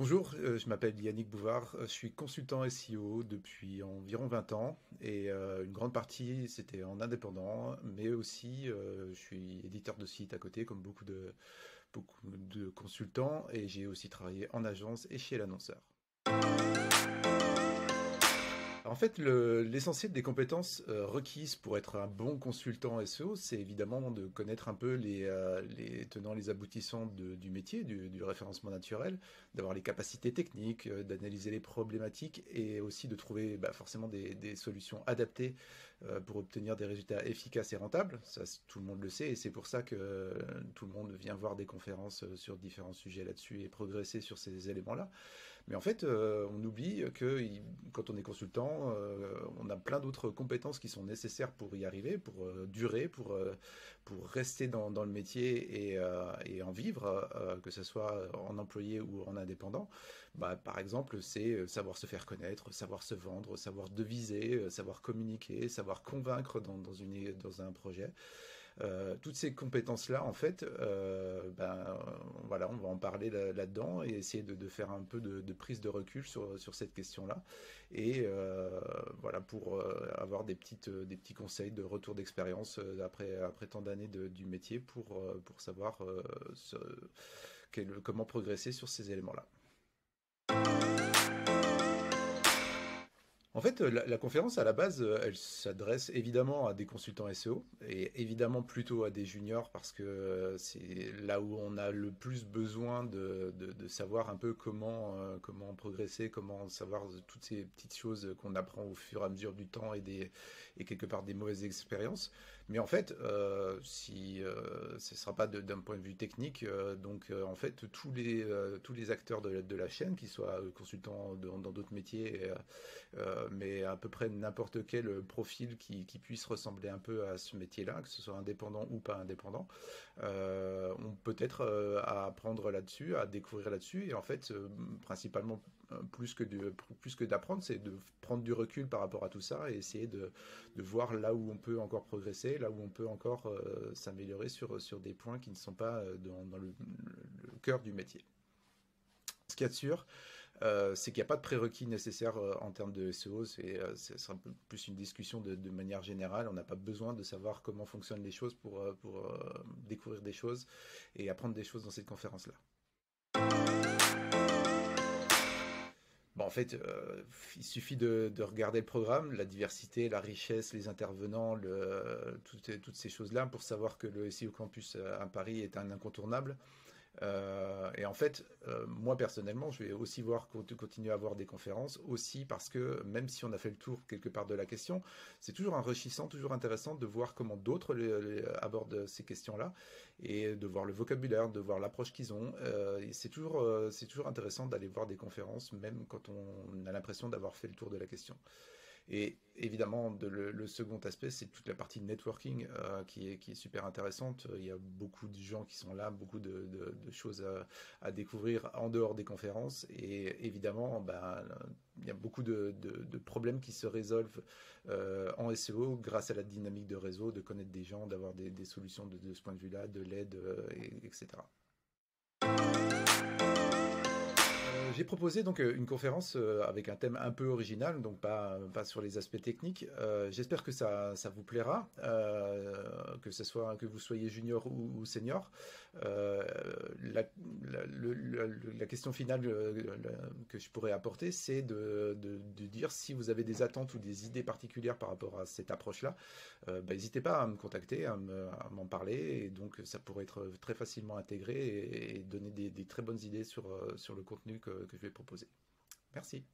Bonjour, euh, je m'appelle Yannick Bouvard, euh, je suis consultant SEO depuis environ 20 ans et euh, une grande partie c'était en indépendant, mais aussi je suis éditeur de site à côté comme beaucoup de, beaucoup de consultants et j'ai aussi travaillé en agence et chez l'annonceur. En fait, l'essentiel des compétences euh, requises pour être un bon consultant SEO, c'est évidemment de connaître un peu les, euh, tenants, les aboutissants du métier, du, référencement naturel, d'avoir les capacités techniques, euh, d'analyser les problématiques et aussi de trouver bah, forcément des, des, solutions adaptées pour obtenir des résultats efficaces et rentables. Ça, tout le monde le sait et c'est pour ça que tout le monde vient voir des conférences sur différents sujets là-dessus et progresser sur ces éléments-là. Mais en fait, on oublie que quand on est consultant, euh, on a plein d'autres compétences qui sont nécessaires pour y arriver, pour euh, durer, pour, euh, pour rester dans, le métier et, en vivre, que ce soit en employé ou en indépendant. Bah, par exemple, c'est savoir se faire connaître, savoir se vendre, savoir deviser, savoir communiquer, savoir convaincre dans, dans un projet. Toutes ces compétences-là, en fait, ben, voilà, on va en parler là-dedans et essayer de, faire un peu de, prise de recul sur, cette question-là. Et euh, voilà, pour euh, avoir des, petites, euh, petits conseils de retour d'expérience après, après tant d'années du métier pour, pour savoir comment progresser sur ces éléments-là. En fait, la, conférence à la base, euh, elle s'adresse évidemment à des consultants SEO et évidemment plutôt à des juniors parce que euh, c'est là où on a le plus besoin de, savoir un peu comment euh, comment progresser, comment savoir toutes ces petites choses qu'on apprend au fur et à mesure du temps et des et quelque part des mauvaises expériences. Mais en fait, ce sera pas d'un point de vue technique, donc en fait tous les tous les acteurs de la chaîne, qu'ils soient consultants dans d'autres métiers. Euh, mais à peu près n'importe quel profil qui, puisse ressembler un peu à ce métier-là, que ce soit indépendant ou pas indépendant, euh, on peut être euh, à apprendre là-dessus, à découvrir là-dessus, et en fait, principalement, plus que plus que d'apprendre, c'est de prendre du recul par rapport à tout ça et essayer de, voir là où on peut encore progresser, là où on peut encore s'améliorer sur, sur des points qui ne sont pas dans, le, cœur du métier. Ce qu'il y a de sûr, euh, c'est qu'il n'y a pas de prérequis nécessaires euh, en termes de SEO. C'est euh, plus une discussion de, manière générale. On n'a pas besoin de savoir comment fonctionnent les choses pour, découvrir des choses et apprendre des choses dans cette conférence-là. Bon, en fait, il suffit de, regarder le programme, la diversité, la richesse, les intervenants, toutes, toutes, ces choses-là pour savoir que le SEO Campus à Paris est un incontournable. Euh, et en fait, euh, moi personnellement, je vais aussi voir continuer à avoir des conférences, aussi parce que même si on a fait le tour quelque part de la question, c'est toujours enrichissant, toujours intéressant de voir comment d'autres abordent ces questions-là et de voir le vocabulaire, de voir l'approche qu'ils ont. Euh, c'est toujours, c'est toujours intéressant d'aller voir des conférences, même quand on a l'impression d'avoir fait le tour de la question. Et évidemment, le, second aspect, c'est toute la partie networking euh, qui, est, super intéressante. Il y a beaucoup de gens qui sont là, beaucoup de, choses à, découvrir en dehors des conférences. Et évidemment, ben, il y a beaucoup de, problèmes qui se résolvent euh, en SEO grâce à la dynamique de réseau, de connaître des gens, d'avoir des, solutions de, ce point de vue-là, de l'aide, euh, etc. j'ai proposé donc euh, une conférence euh, avec un thème un peu original, donc pas, pas sur les aspects techniques. Euh, j'espère que ça, ça vous plaira, que soit que vous soyez junior ou, senior. La, question finale que je pourrais apporter, c'est de, dire si vous avez des attentes ou des idées particulières par rapport à cette approche-là, bah, n'hésitez pas à me contacter, à m'en parler, et donc ça pourrait être très facilement intégré et, donner des, très bonnes idées sur, sur le contenu que je vais proposer. Merci.